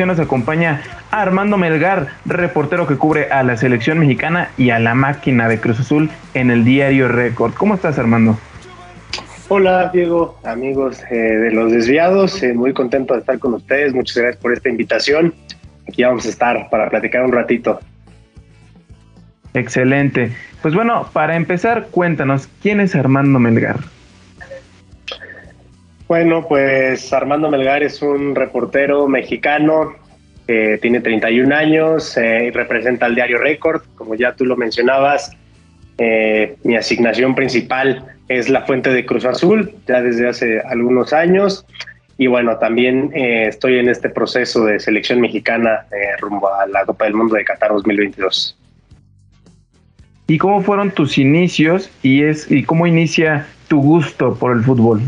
nos acompaña Armando Melgar, reportero que cubre a la selección mexicana y a la máquina de Cruz Azul en el diario Record. ¿Cómo estás, Armando? Hola, Diego, amigos eh, de los desviados. Eh, muy contento de estar con ustedes. Muchas gracias por esta invitación. Aquí vamos a estar para platicar un ratito. Excelente. Pues bueno, para empezar, cuéntanos, ¿quién es Armando Melgar? Bueno, pues Armando Melgar es un reportero mexicano que tiene 31 años eh, y representa al diario Record. Como ya tú lo mencionabas, eh, mi asignación principal es la fuente de Cruz Azul, ya desde hace algunos años. Y bueno, también eh, estoy en este proceso de selección mexicana rumbo a la Copa del Mundo de Qatar 2022. ¿Y cómo fueron tus inicios y, es, y cómo inicia tu gusto por el fútbol?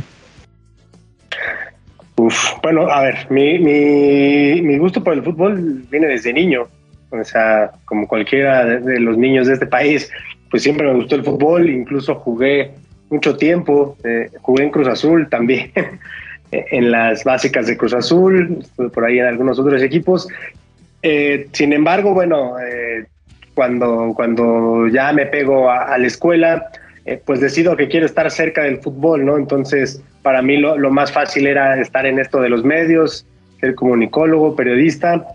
Uf, bueno, a ver, mi, mi, gusto por el fútbol viene desde niño. O sea, como cualquiera de, los niños de este país, pues siempre me gustó el fútbol, incluso jugué mucho tiempo, eh, jugué en Cruz Azul también, en las básicas de Cruz Azul, estuve por ahí en algunos otros equipos. Eh, sin embargo, bueno, eh, cuando, cuando ya me pego a la escuela, eh, pues decido que quiero estar cerca del fútbol, ¿no? Entonces, para mí lo, más fácil era estar en esto de los medios, ser comunicólogo, periodista.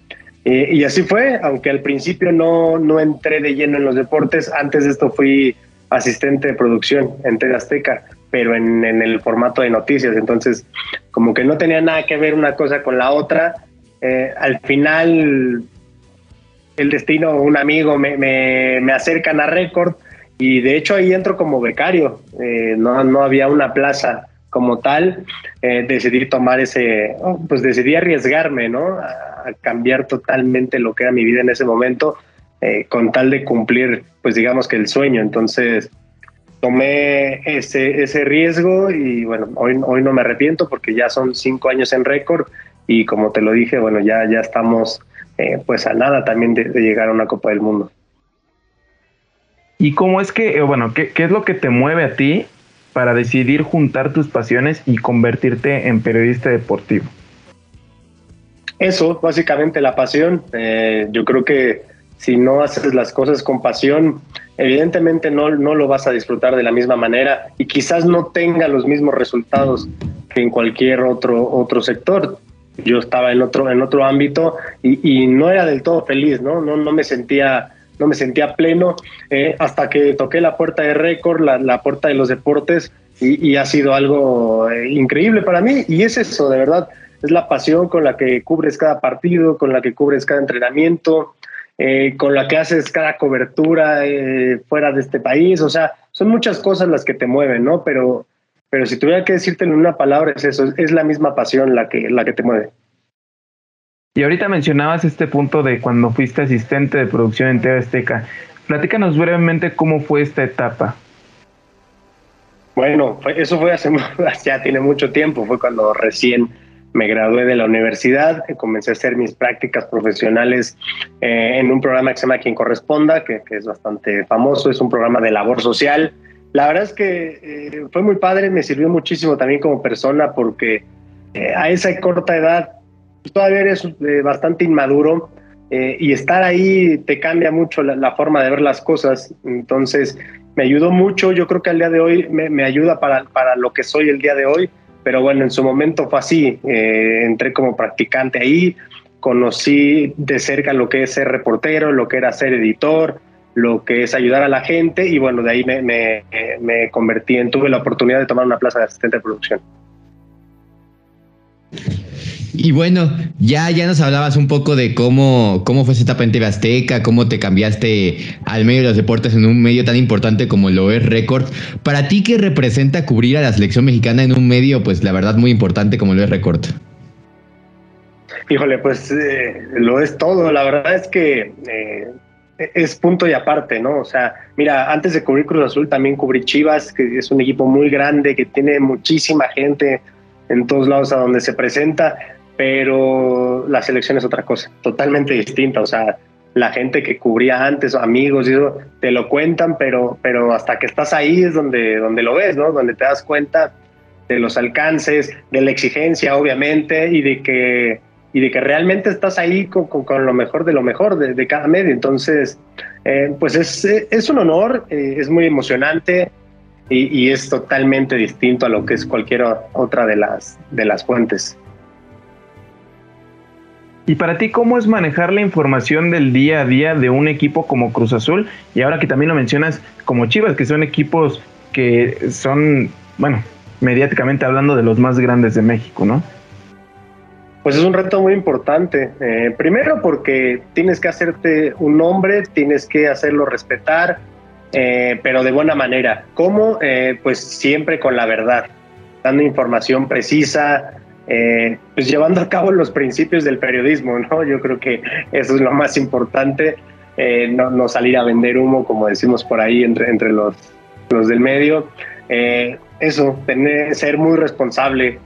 Eh, y así fue, aunque al principio no, no entré de lleno en los deportes, antes de esto fui asistente de producción en TV Azteca, pero en, el formato de noticias. Entonces, como que no tenía nada que ver una cosa con la otra. Eh, al final, el destino, un amigo me, me, me acercan a Record y de hecho ahí entro como becario, eh, no, no había una plaza como tal, eh, decidí tomar ese, oh, pues decidí arriesgarme, ¿no? A, cambiar totalmente lo que era mi vida en ese momento, eh, con tal de cumplir, pues digamos que el sueño. Entonces tomé ese, ese riesgo y bueno, hoy, hoy no me arrepiento porque ya son cinco años en récord y como te lo dije, bueno, ya, ya estamos pues a nada también de llegar a una Copa del Mundo. ¿Y cómo es que, eh, bueno, qué, es lo que te mueve a ti para decidir juntar tus pasiones y convertirte en periodista deportivo? Eso, básicamente la pasión. Eh, yo creo que si no haces las cosas con pasión, evidentemente no, no lo vas a disfrutar de la misma manera y quizás no tenga los mismos resultados que en cualquier otro, otro sector. Yo estaba en otro, en otro ámbito y, y no era del todo feliz, ¿no? No, no me sentía no me sentía pleno eh, hasta que toqué la puerta de récord, la, puerta de los deportes y, ha sido algo eh, increíble para mí y es eso, de verdad, es la pasión con la que cubres cada partido, con la que cubres cada entrenamiento, eh, con la que haces cada cobertura fuera de este país, o sea, son muchas cosas las que te mueven, ¿no? Pero, pero si tuviera que decirte en una palabra es eso, es la misma pasión la que, la que te mueve. Y ahorita mencionabas este punto de cuando fuiste asistente de producción en TV Azteca. Platícanos brevemente cómo fue esta etapa. Bueno, eso fue hace ya tiene mucho tiempo, fue cuando recién me gradué de la universidad, comencé a hacer mis prácticas profesionales eh, en un programa que se llama Quien Corresponda, que, es bastante famoso, es un programa de labor social. La verdad es que eh, fue muy padre, me sirvió muchísimo también como persona porque eh, a esa corta edad todavía eres eh, bastante inmaduro eh, y estar ahí te cambia mucho la, forma de ver las cosas. Entonces, me ayudó mucho. Yo creo que al día de hoy me, ayuda para, para, lo que soy el día de hoy. Pero bueno, en su momento fue así. Eh, entré como practicante ahí, conocí de cerca lo que es ser reportero, lo que era ser editor, lo que es ayudar a la gente y bueno, de ahí me, me, me convertí en, tuve la oportunidad de tomar una plaza de asistente de producción. Y bueno, ya, ya nos hablabas un poco de cómo, cómo fue esa etapa en Azteca, cómo te cambiaste al medio de los deportes en un medio tan importante como lo es Record. Para ti, ¿qué representa cubrir a la selección mexicana en un medio, pues la verdad, muy importante como lo es Record? Híjole, pues eh, lo es todo. La verdad es que eh, es punto y aparte, ¿no? O sea, mira, antes de cubrir Cruz Azul también cubrí Chivas, que es un equipo muy grande, que tiene muchísima gente en todos lados a donde se presenta pero la selección es otra cosa, totalmente distinta. O sea, la gente que cubría antes, amigos y eso, te lo cuentan, pero, pero hasta que estás ahí es donde, donde lo ves, ¿no? Donde te das cuenta de los alcances, de la exigencia, obviamente, y de que y de que realmente estás ahí con, lo mejor de lo mejor de, cada medio. Entonces, eh, pues es, es, un honor, eh, es muy emocionante y, y, es totalmente distinto a lo que es cualquier otra de las, de las fuentes. Y para ti, ¿cómo es manejar la información del día a día de un equipo como Cruz Azul? Y ahora que también lo mencionas como Chivas, que son equipos que son, bueno, mediáticamente hablando de los más grandes de México, ¿no? Pues es un reto muy importante. Eh, primero porque tienes que hacerte un nombre, tienes que hacerlo respetar, eh, pero de buena manera. ¿Cómo? Eh, pues siempre con la verdad, dando información precisa, eh, pues llevando a cabo los principios del periodismo, ¿no? Yo creo que eso es lo más importante, eh, no, salir a vender humo, como decimos por ahí entre, entre los, los del medio. Eh, eso, tener, ser muy responsable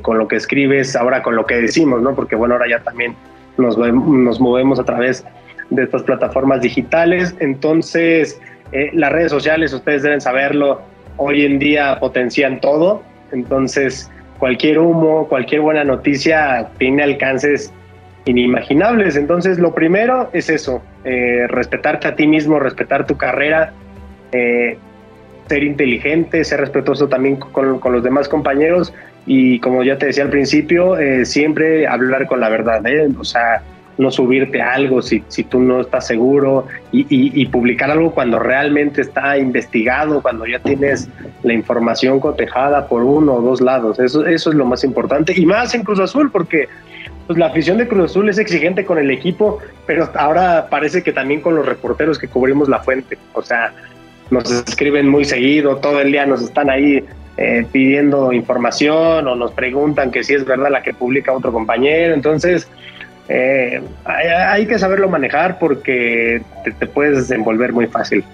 con lo que escribes, ahora con lo que decimos, ¿no? Porque bueno, ahora ya también nos, nos movemos a través de estas plataformas digitales, entonces las redes sociales, ustedes deben saberlo, hoy en día potencian todo, entonces cualquier humo, cualquier buena noticia tiene alcances inimaginables. Entonces, lo primero es eso, eh, respetarte a ti mismo, respetar tu carrera, eh, ser inteligente, ser respetuoso también con, los demás compañeros y como ya te decía al principio, eh, siempre hablar con la verdad, o sea, no subirte algo si, si tú no estás seguro y, publicar algo cuando realmente está investigado, cuando ya tienes la información cotejada por uno o dos lados. Eso, eso es lo más importante. Y más en Cruz Azul, porque pues, la afición de Cruz Azul es exigente con el equipo, pero ahora parece que también con los reporteros que cubrimos la fuente. O sea, nos escriben muy seguido, todo el día nos están ahí eh, pidiendo información o nos preguntan que si es verdad la que publica otro compañero. Entonces, eh, hay, que saberlo manejar porque te, puedes desenvolver muy fácil.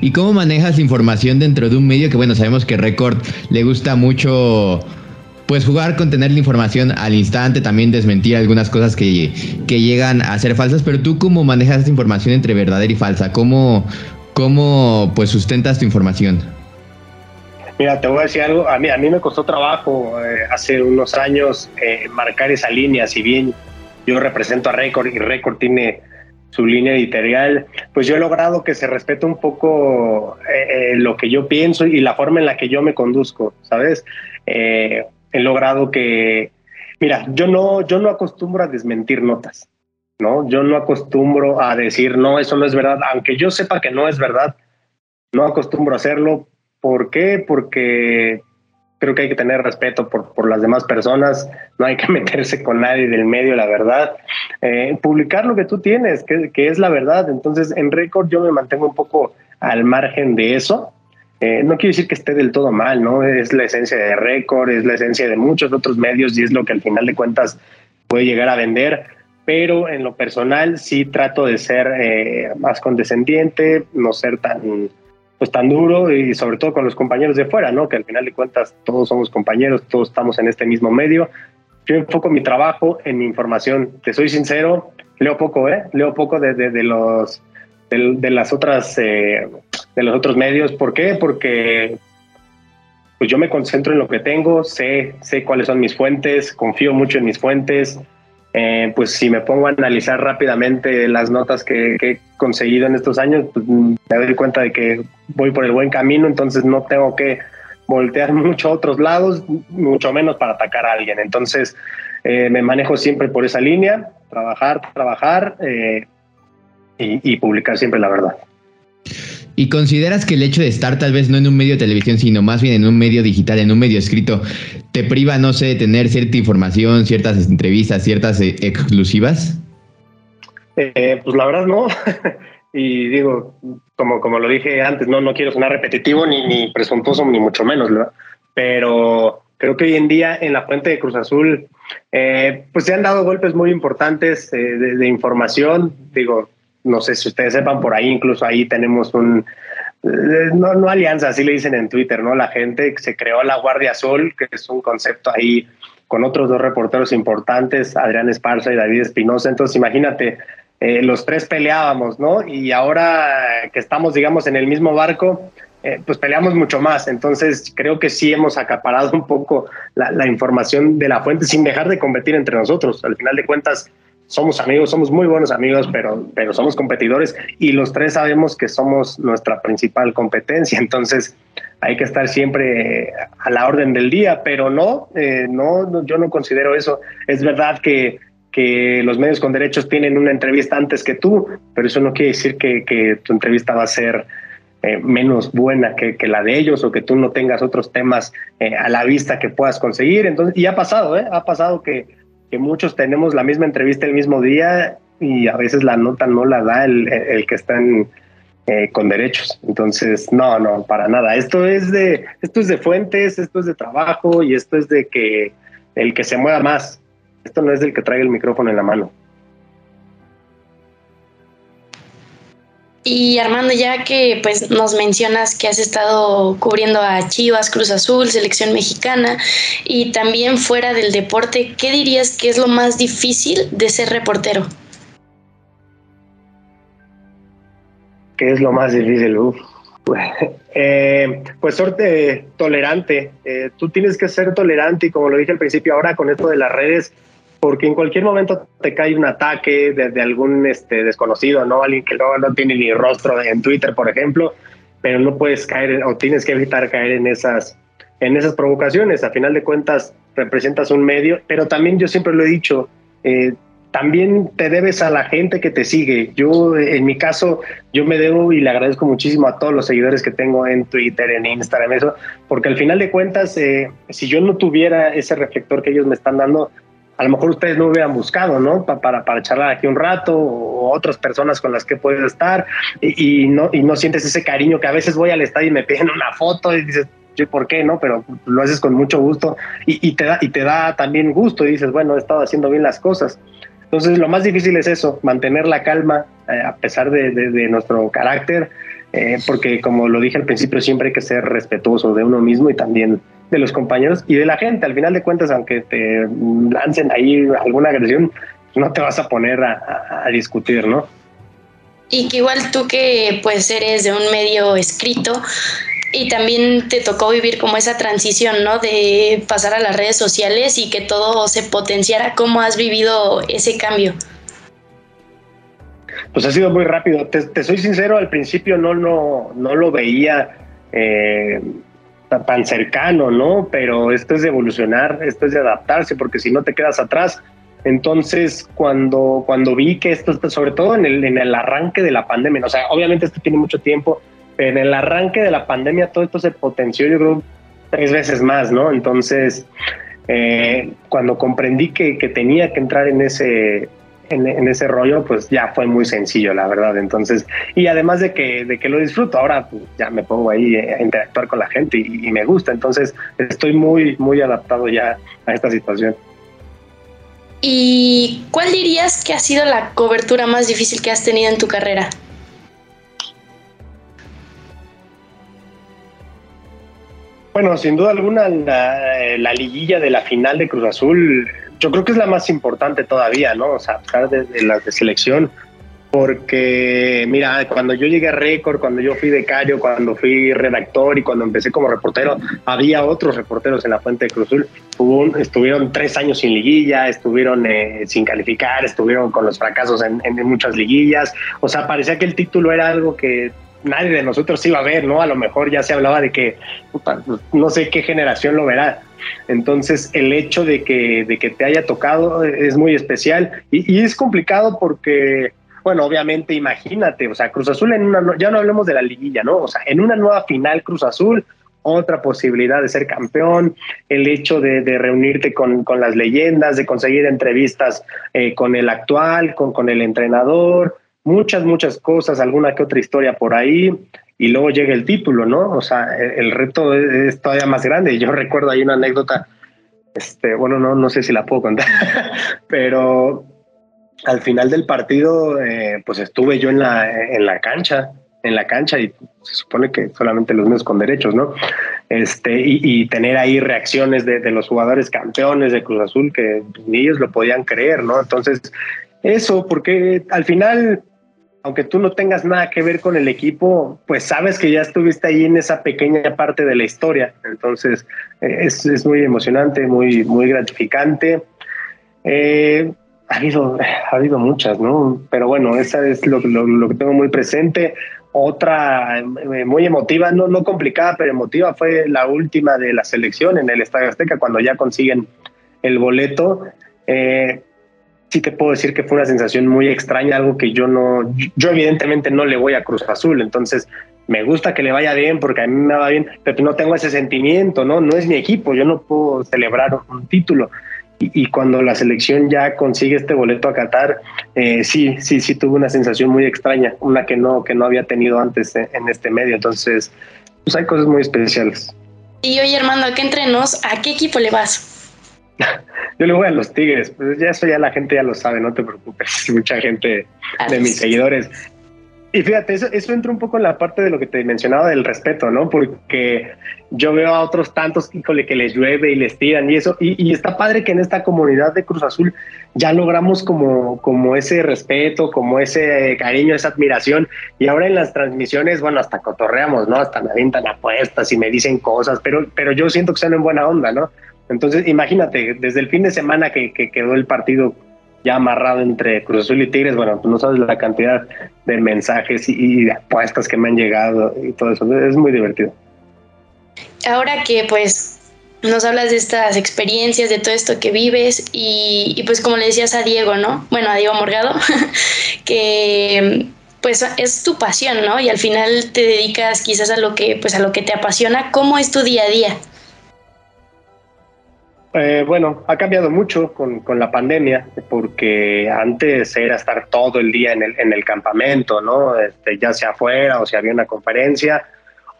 ¿Y cómo manejas información dentro de un medio que, bueno, sabemos que Record le gusta mucho, pues jugar con tener la información al instante, también desmentir algunas cosas que, que llegan a ser falsas, pero tú cómo manejas esa información entre verdadera y falsa? ¿Cómo, cómo pues sustentas tu información? Mira, te voy a decir algo, a mí, a mí me costó trabajo eh, hace unos años eh, marcar esa línea, si bien yo represento a Record y Record tiene su línea editorial, pues yo he logrado que se respete un poco eh, lo que yo pienso y la forma en la que yo me conduzco, ¿sabes? he logrado que, mira, yo no, yo no acostumbro a desmentir notas, ¿no? Yo no acostumbro a decir, no, eso no es verdad, aunque yo sepa que no es verdad, no acostumbro a hacerlo ¿Por qué? Porque creo que hay que tener respeto por, por las demás personas, no hay que meterse con nadie del medio, la verdad. Eh, publicar lo que tú tienes, que, que, es la verdad. Entonces, en récord yo me mantengo un poco al margen de eso. Eh, no quiero decir que esté del todo mal, ¿no? Es la esencia de récord, es la esencia de muchos otros medios y es lo que al final de cuentas puede llegar a vender. Pero en lo personal sí trato de ser eh, más condescendiente, no ser tan pues tan duro y sobre todo con los compañeros de fuera, ¿no? Que al final de cuentas todos somos compañeros, todos estamos en este mismo medio. Yo enfoco mi trabajo en mi información. Te soy sincero, leo poco, ¿eh? Leo poco de, de, los de, las otras eh, de los otros medios. ¿Por qué? Porque pues yo me concentro en lo que tengo, sé sé cuáles son mis fuentes, confío mucho en mis fuentes. Eh, pues si me pongo a analizar rápidamente las notas que, he conseguido en estos años, pues me doy cuenta de que voy por el buen camino, entonces no tengo que voltear mucho a otros lados, mucho menos para atacar a alguien. Entonces eh, me manejo siempre por esa línea, trabajar, trabajar eh, y publicar siempre la verdad. ¿Y consideras que el hecho de estar tal vez no en un medio de televisión, sino más bien en un medio digital, en un medio escrito, te priva, no sé, de tener cierta información, ciertas entrevistas, ciertas eh, exclusivas? Eh, pues la verdad no. y digo, como, como lo dije antes, no, no quiero sonar repetitivo ni, presuntuoso, ni mucho menos, ¿verdad? Pero creo que hoy en día en la fuente de Cruz Azul, eh, pues se han dado golpes muy importantes de información. Digo, no sé si ustedes sepan, por ahí incluso ahí tenemos un, eh, no, no alianza, así le dicen en Twitter, ¿no? La gente se creó la Guardia Azul, que es un concepto ahí con otros dos reporteros importantes, Adrián Esparza y David Espinosa. Entonces, imagínate, eh, los tres peleábamos, ¿no? Y ahora que estamos, digamos, en el mismo barco, eh, pues peleamos mucho más. Entonces creo que sí hemos acaparado un poco la, información de la fuente sin dejar de competir entre nosotros. Al final de cuentas, somos amigos, somos muy buenos amigos, pero, pero somos competidores y los tres sabemos que somos nuestra principal competencia. Entonces hay que estar siempre a la orden del día, pero no, eh, no, yo no considero eso. Es verdad que que los medios con derechos tienen una entrevista antes que tú, pero eso no quiere decir que, que tu entrevista va a ser eh, menos buena que, que, la de ellos o que tú no tengas otros temas eh, a la vista que puedas conseguir. Entonces, y ha pasado, ¿eh? ha pasado que, que, muchos tenemos la misma entrevista el mismo día y a veces la nota no la da el, el que están eh, con derechos. Entonces, no, no, para nada. Esto es de, esto es de fuentes, esto es de trabajo y esto es de que el que se mueva más. Esto no es del que trae el micrófono en la mano. Y Armando, ya que pues nos mencionas que has estado cubriendo a Chivas, Cruz Azul, selección mexicana y también fuera del deporte, ¿qué dirías que es lo más difícil de ser reportero? ¿Qué es lo más difícil? Eh, pues tolerante. Eh, tú tienes que ser tolerante y como lo dije al principio, ahora con esto de las redes, porque en cualquier momento te cae un ataque de, algún este, desconocido, ¿no? Alguien que no, no tiene ni rostro en Twitter, por ejemplo, pero no puedes caer o tienes que evitar caer en esas, en esas provocaciones. A final de cuentas, representas un medio, pero también yo siempre lo he dicho, eh, también te debes a la gente que te sigue. Yo, en mi caso, yo me debo y le agradezco muchísimo a todos los seguidores que tengo en Twitter, en Instagram, eso, porque al final de cuentas, eh, si yo no tuviera ese reflector que ellos me están dando, a lo mejor ustedes no hubieran buscado, ¿no? para, para charlar aquí un rato o otras personas con las que puedes estar y, no, y no sientes ese cariño que a veces voy al estadio y me piden una foto y dices, ¿por qué no? Pero lo haces con mucho gusto y, te da, y te da también gusto y dices, bueno, he estado haciendo bien las cosas. Entonces, lo más difícil es eso, mantener la calma eh, a pesar de, de, nuestro carácter, eh, porque como lo dije al principio, siempre hay que ser respetuoso de uno mismo y también de los compañeros y de la gente. Al final de cuentas, aunque te lancen ahí alguna agresión, no te vas a poner a, discutir, ¿no? Y que igual tú que pues eres de un medio escrito y también te tocó vivir como esa transición, ¿no? De pasar a las redes sociales y que todo se potenciara. ¿Cómo has vivido ese cambio? Pues ha sido muy rápido. Te, soy sincero, al principio no, no, no lo veía. Eh, tan cercano, ¿no? Pero esto es de evolucionar, esto es de adaptarse, porque si no te quedas atrás. Entonces, cuando, cuando vi que esto, sobre todo en el, en el arranque de la pandemia, o sea, obviamente esto tiene mucho tiempo, pero en el arranque de la pandemia todo esto se potenció, yo creo, tres veces más, ¿no? Entonces, eh, cuando comprendí que, que tenía que entrar en ese, en, ese rollo, pues ya fue muy sencillo, la verdad. Entonces, y además de que, de que lo disfruto, ahora pues, ya me pongo ahí a interactuar con la gente y, me gusta. Entonces, estoy muy, muy adaptado ya a esta situación. ¿Y cuál dirías que ha sido la cobertura más difícil que has tenido en tu carrera? Bueno, sin duda alguna, la, la, liguilla de la final de Cruz Azul yo creo que es la más importante todavía, ¿no? O sea, de, de las de selección, porque mira, cuando yo llegué a Récord, cuando yo fui becario, cuando fui redactor y cuando empecé como reportero, había otros reporteros en la Fuente de Cruzul. Hubo estuvieron tres años sin liguilla, estuvieron eh, sin calificar, estuvieron con los fracasos en, en, muchas liguillas. O sea, parecía que el título era algo que nadie de nosotros iba a ver, ¿no? A lo mejor ya se hablaba de que no sé qué generación lo verá. Entonces, el hecho de que, de que te haya tocado es muy especial y, es complicado porque, bueno, obviamente, imagínate, o sea, Cruz Azul en una, ya no hablemos de la liguilla, ¿no? O sea, en una nueva final Cruz Azul, otra posibilidad de ser campeón, el hecho de, reunirte con, con, las leyendas, de conseguir entrevistas eh, con el actual, con, con el entrenador, muchas, muchas cosas, alguna que otra historia por ahí, y luego llega el título, ¿no? O sea, el, reto es, todavía más grande. Yo recuerdo ahí una anécdota, este, bueno, no, no sé si la puedo contar, pero al final del partido, eh, pues estuve yo en la, en la cancha, en la cancha y se supone que solamente los medios con derechos, ¿no? Este, y, tener ahí reacciones de, de, los jugadores campeones de Cruz Azul que ni ellos lo podían creer, ¿no? Entonces, eso, porque al final aunque tú no tengas nada que ver con el equipo, pues sabes que ya estuviste ahí en esa pequeña parte de la historia. Entonces, eh, es, muy emocionante, muy, muy gratificante. Eh, ha habido, ha habido muchas, ¿no? Pero bueno, esa es lo, lo, que tengo muy presente. Otra eh, muy emotiva, no, no complicada, pero emotiva, fue la última de la selección en el Estadio Azteca, cuando ya consiguen el boleto. Eh, sí te puedo decir que fue una sensación muy extraña, algo que yo no, yo evidentemente no le voy a Cruz Azul, entonces me gusta que le vaya bien porque a mí me va bien, pero no tengo ese sentimiento, ¿no? No es mi equipo, yo no puedo celebrar un título. Y, cuando la selección ya consigue este boleto a Qatar, eh, sí, sí, sí tuve una sensación muy extraña, una que no, que no había tenido antes en este medio. Entonces, pues hay cosas muy especiales. Y oye, Armando, qué entrenos, ¿a qué equipo le vas? Yo le voy a los Tigres, pues ya eso ya la gente ya lo sabe, no te preocupes. Mucha gente de mis seguidores. Y fíjate, eso, eso entra un poco en la parte de lo que te mencionaba del respeto, ¿no? Porque yo veo a otros tantos, híjole, que les llueve y les tiran y eso. Y, está padre que en esta comunidad de Cruz Azul ya logramos como, como ese respeto, como ese cariño, esa admiración. Y ahora en las transmisiones, bueno, hasta cotorreamos, ¿no? Hasta me avientan apuestas y me dicen cosas, pero, pero yo siento que están en buena onda, ¿no? Entonces, imagínate, desde el fin de semana que, quedó el partido ya amarrado entre Cruz Azul y Tigres, bueno, tú no sabes la cantidad de mensajes y, de apuestas que me han llegado y todo eso. Es muy divertido. Ahora que pues nos hablas de estas experiencias, de todo esto que vives y, y, pues como le decías a Diego, ¿no? Bueno, a Diego Morgado, que pues es tu pasión, ¿no? Y al final te dedicas quizás a lo que pues a lo que te apasiona. ¿Cómo es tu día a día? Eh, bueno, ha cambiado mucho con, con, la pandemia, porque antes era estar todo el día en el, en el campamento, ¿no? Este, ya sea afuera o si había una conferencia.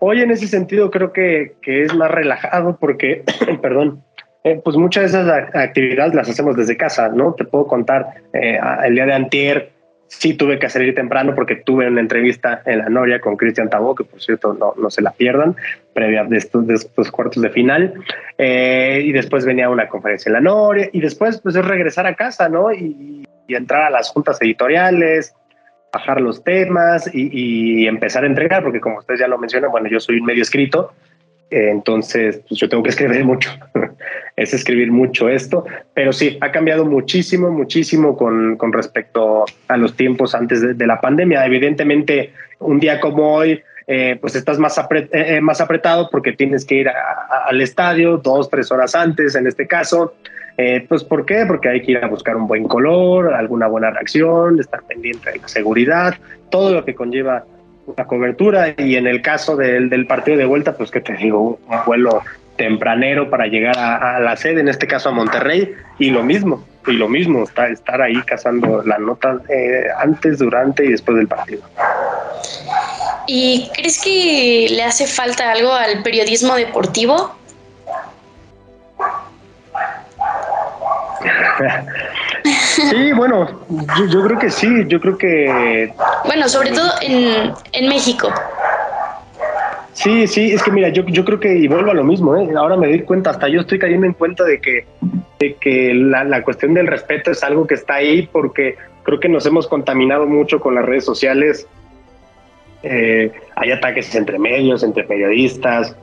Hoy en ese sentido creo que, que es más relajado porque, perdón, eh, pues muchas de esas actividades las hacemos desde casa, ¿no? Te puedo contar, eh, el día de antier sí tuve que salir temprano porque tuve una entrevista en la Noria con Cristian Tabó, que por cierto no, no se la pierdan, previa de estos, de estos cuartos de final. Eh, y después venía una conferencia en la Noria y después pues es regresar a casa, ¿no? Y, entrar a las juntas editoriales, bajar los temas y, empezar a entregar, porque como ustedes ya lo mencionan, bueno, yo soy un medio escrito, entonces, pues yo tengo que escribir mucho, es escribir mucho esto, pero sí, ha cambiado muchísimo, muchísimo con, respecto a los tiempos antes de, la pandemia. Evidentemente, un día como hoy, eh, pues estás más, eh, eh, más apretado porque tienes que ir al estadio dos, tres horas antes, en este caso. pues ¿por qué? Porque hay que ir a buscar un buen color, alguna buena reacción, estar pendiente de seguridad, todo lo que conlleva la cobertura y en el caso del, del partido de vuelta, pues que te digo, un vuelo tempranero para llegar a, la sede, en este caso a Monterrey, y lo mismo, y lo mismo, estar, estar ahí cazando la nota eh, antes, durante y después del partido. ¿Y crees que le hace falta algo al periodismo deportivo? Sí, bueno, yo, creo que sí, yo creo que... Bueno, sobre todo en, en México. Sí, sí, es que mira, yo, yo creo que, y vuelvo a lo mismo, ¿eh? ahora me doy cuenta, hasta yo estoy cayendo en cuenta de que, de que la, la cuestión del respeto es algo que está ahí porque creo que nos hemos contaminado mucho con las redes sociales. Eh, hay ataques entre medios, entre periodistas,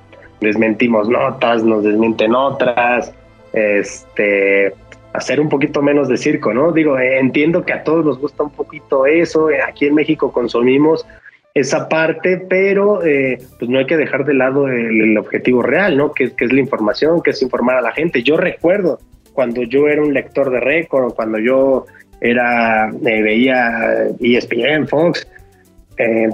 desmentimos notas, nos desmienten otras, este hacer un poquito menos de circo, ¿no? Digo, entiendo que a todos nos gusta un poquito eso, eh, aquí en México consumimos esa parte, pero eh, pues no hay que dejar de lado el, objetivo real, ¿no? Que, es la información, que es informar a la gente. Yo recuerdo cuando yo era un lector de récord, cuando yo era, eh, veía ESPN, Fox,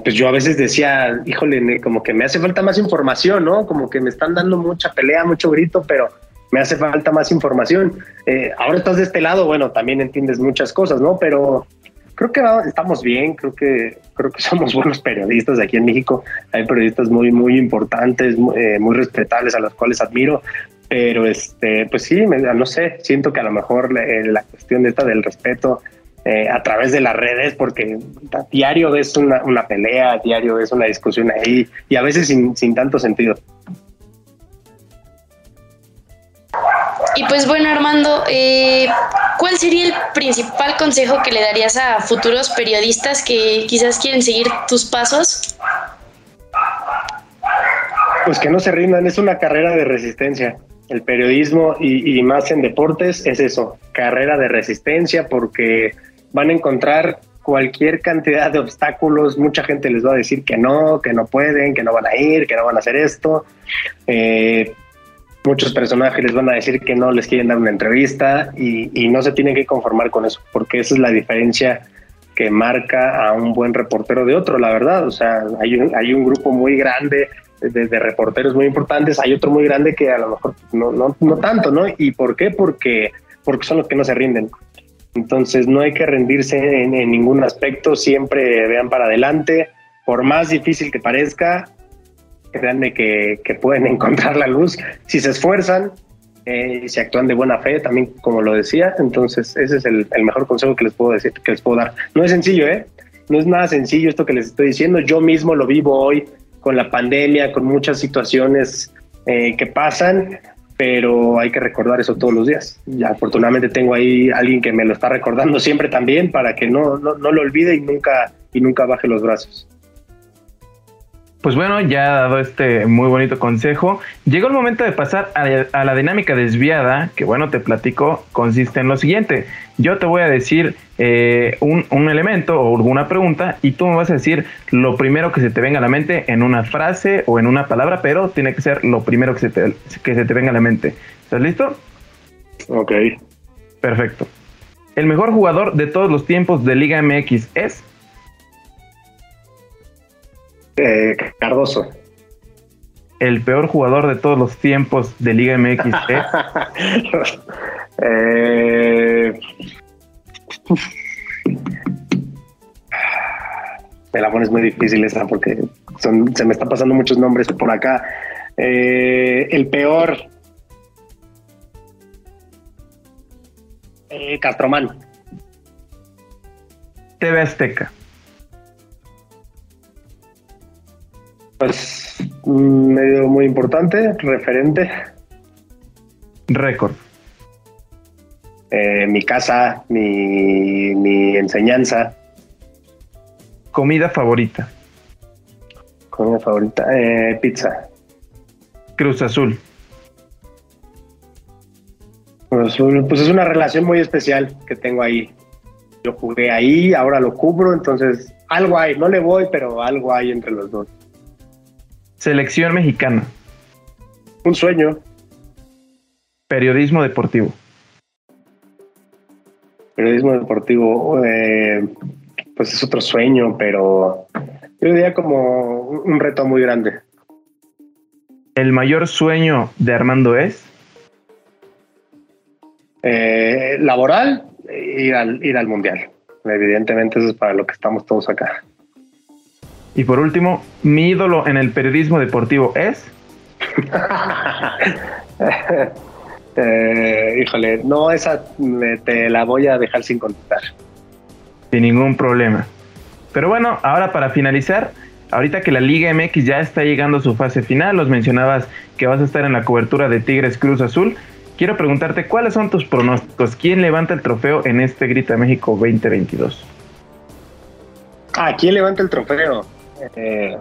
pues yo a veces decía, híjole, como que me hace falta más información, ¿no? Como que me están dando mucha pelea, mucho grito, pero me hace falta más información. Eh, ahora estás de este lado, bueno, también entiendes muchas cosas, ¿no? Pero creo que estamos bien, creo que creo que somos buenos periodistas aquí en México. Hay periodistas muy muy importantes, eh, muy respetables a los cuales admiro. Pero este, pues sí, no sé, siento que a lo mejor eh, la cuestión esta del respeto a través de las redes, porque diario ves una, pelea, diario ves una discusión ahí, y a veces sin tanto sentido. Y pues bueno, Armando, eh, ¿cuál sería el principal consejo que le darías a futuros periodistas que quizás quieren seguir tus pasos? Pues que no se rindan, es una carrera de resistencia. El periodismo y, más en deportes es eso, carrera de resistencia porque van a encontrar cualquier cantidad de obstáculos, mucha gente les va a decir que no, que no pueden, que no van a ir, que no van a hacer esto. Eh, muchos personajes les van a decir que no les quieren dar una entrevista y, no se tienen que conformar con eso, porque esa es la diferencia que marca a un buen reportero de otro, la verdad. O sea, hay un, grupo muy grande de, reporteros muy importantes, hay otro muy grande que a lo mejor no tanto, ¿no? ¿Y por qué? Porque, porque son los que no se rinden. Entonces no hay que rendirse en, ningún aspecto, siempre vean para adelante, por más difícil que parezca, créanme que, pueden encontrar la luz si se esfuerzan, eh, si actúan de buena fe, también como lo decía, entonces ese es el, mejor consejo que les puedo decir, que les puedo dar. No es sencillo, ¿eh? No es nada sencillo esto que les estoy diciendo, yo mismo lo vivo hoy con la pandemia, con muchas situaciones eh, que pasan, pero hay que recordar eso todos los días. Y afortunadamente tengo ahí alguien que me lo está recordando siempre también para que no, no, no lo olvide y nunca, y nunca baje los brazos. Pues bueno, ya ha dado este muy bonito consejo. Llegó el momento de pasar a, la dinámica desviada, que bueno, te platico, consiste en lo siguiente. Yo te voy a decir eh, un, un, elemento o alguna pregunta y tú me vas a decir lo primero que se te venga a la mente en una frase o en una palabra, pero tiene que ser lo primero que se te, que se te venga a la mente. ¿Estás listo? Ok. Perfecto. El mejor jugador de todos los tiempos de Liga MX es... Eh, Cardoso. El peor jugador de todos los tiempos de Liga MX eh, me la pones muy difícil esa porque se me están pasando muchos nombres por acá. Eh, el peor. Eh, Castromán. TV Azteca. Pues medio muy importante, referente. Récord. Eh, mi casa, mi, mi enseñanza. Comida favorita. Comida favorita, eh, pizza. Cruz Azul. Cruz Azul, pues es una relación muy especial que tengo ahí. Yo jugué ahí, ahora lo cubro, entonces algo hay, no le voy, pero algo hay entre los dos. Selección mexicana. Un sueño. Periodismo deportivo. Periodismo deportivo, eh, pues es otro sueño, pero yo diría como un reto muy grande. ¿El mayor sueño de Armando es? Eh, laboral, ir al, ir al mundial. Evidentemente eso es para lo que estamos todos acá. Y por último, mi ídolo en el periodismo deportivo es. Eh, híjole, no, esa te la voy a dejar sin contestar. Sin ningún problema. Pero bueno, ahora para finalizar, ahorita que la Liga MX ya está llegando a su fase final, los mencionabas que vas a estar en la cobertura de Tigres Cruz Azul. Quiero preguntarte cuáles son tus pronósticos. ¿Quién levanta el trofeo en este Grita México 2022? ¿A quién levanta el trofeo? Eh,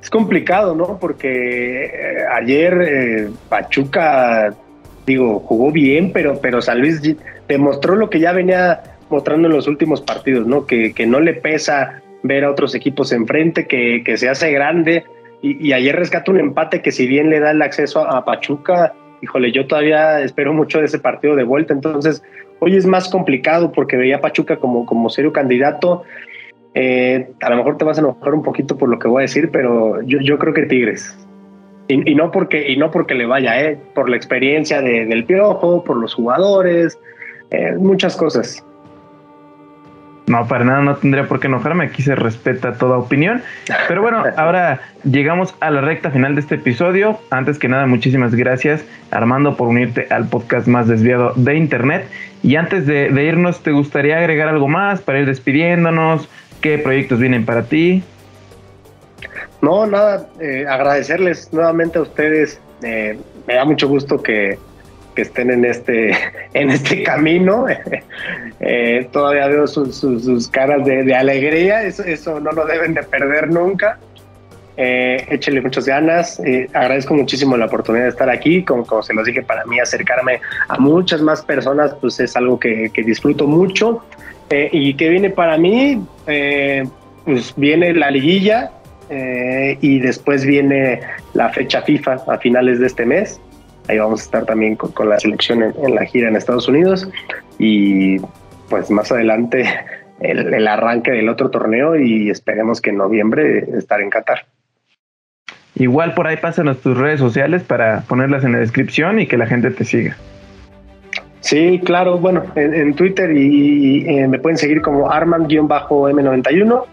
es complicado, ¿no? Porque eh, ayer eh, Pachuca, digo, jugó bien, pero, pero San Luis demostró lo que ya venía mostrando en los últimos partidos, ¿no? Que, no le pesa ver a otros equipos enfrente, que, que se hace grande. Y, ayer rescata un empate que si bien le da el acceso a, Pachuca, híjole, yo todavía espero mucho de ese partido de vuelta. Entonces, hoy es más complicado porque veía a Pachuca como, como serio candidato. Eh, a lo mejor te vas a enojar un poquito por lo que voy a decir, pero yo, yo creo que Tigres. Y, no porque, y no porque le vaya, eh, por la experiencia del piojo, por los jugadores, eh, muchas cosas. No, para nada, no tendría por qué enojarme. Aquí se respeta toda opinión. Pero bueno, ahora llegamos a la recta final de este episodio. Antes que nada, muchísimas gracias, Armando, por unirte al podcast más desviado de Internet. Y antes de, irnos, ¿te gustaría agregar algo más para ir despidiéndonos? ¿Qué proyectos vienen para ti? No, nada, eh, agradecerles nuevamente a ustedes. Eh, me da mucho gusto que, que estén en este, en este camino. Eh, todavía veo sus, caras de, alegría, eso, eso, no lo deben de perder nunca. Eh, échenle muchas ganas. Agradezco muchísimo la oportunidad de estar aquí. Como, como, se los dije, para mí acercarme a muchas más personas pues es algo que, disfruto mucho. Eh, y que viene para mí, pues viene la liguilla y después viene la fecha FIFA a finales de este mes. Ahí vamos a estar también con, la selección en, la gira en Estados Unidos y pues más adelante el, el, arranque del otro torneo y esperemos que en noviembre estar en Qatar. Igual por ahí pásanos tus redes sociales para ponerlas en la descripción y que la gente te siga. Sí, claro, bueno, en, Twitter y, eh, me pueden seguir como Arman-M91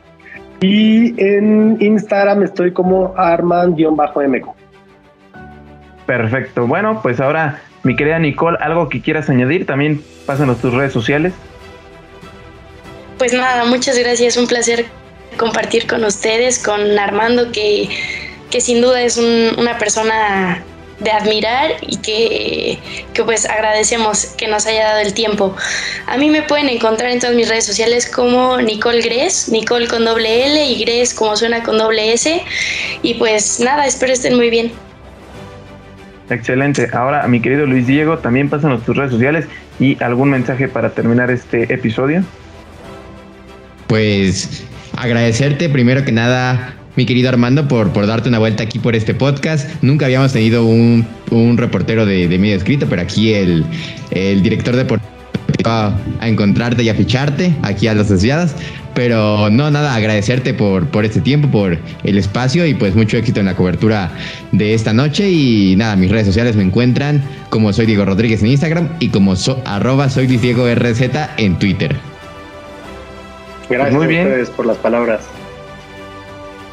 y en Instagram estoy como Arman-MQ. Perfecto, bueno, pues ahora mi querida Nicole, algo que quieras añadir, también pásanos tus redes sociales. Pues nada, muchas gracias, un placer compartir con ustedes, con Armando que que sin duda es una persona de admirar y que, pues agradecemos que nos haya dado el tiempo. A mí me pueden encontrar en todas mis redes sociales como Nicole Gres, Nicole con doble L y Gres como suena con doble S. Y pues nada, espero estén muy bien. Excelente. Ahora, mi querido Luis Diego, también pásanos tus redes sociales y algún mensaje para terminar este episodio. Pues agradecerte primero que nada mi querido Armando, por, por darte una vuelta aquí por este podcast. Nunca habíamos tenido un, reportero de, medio escrito, pero aquí el, el director deportivo va a encontrarte y a ficharte aquí a los asociados. Pero no, nada, agradecerte por, por este tiempo, por el espacio y pues mucho éxito en la cobertura de esta noche. Y nada, mis redes sociales me encuentran como soy Diego Rodríguez en Instagram y como arroba soy Diego RZ en Twitter. Gracias Muy bien. a ustedes por las palabras.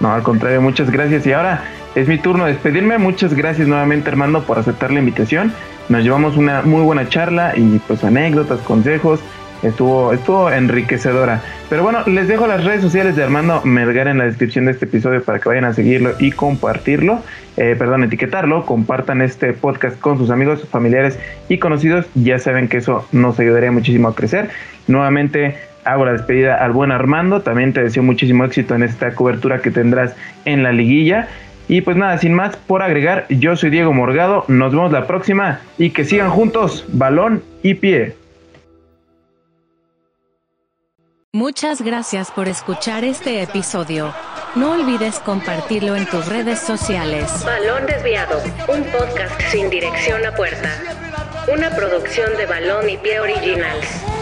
No, al contrario, muchas gracias. Y ahora es mi turno de despedirme. Muchas gracias nuevamente, Armando, por aceptar la invitación. Nos llevamos una muy buena charla y pues anécdotas, consejos. Estuvo, estuvo enriquecedora. Pero bueno, les dejo las redes sociales de Armando Melgar en la descripción de este episodio para que vayan a seguirlo y compartirlo. Eh, perdón, etiquetarlo. Compartan este podcast con sus amigos, familiares y conocidos. Ya saben que eso nos ayudaría muchísimo a crecer. Nuevamente, hago la despedida al buen Armando. También te deseo muchísimo éxito en esta cobertura que tendrás en la liguilla. Y pues nada, sin más por agregar, yo soy Diego Morgado. Nos vemos la próxima y que sigan juntos, balón y pie. Muchas gracias por escuchar este episodio. No olvides compartirlo en tus redes sociales. Balón Desviado, un podcast sin dirección a puerta. Una producción de Balón y Pie Originals.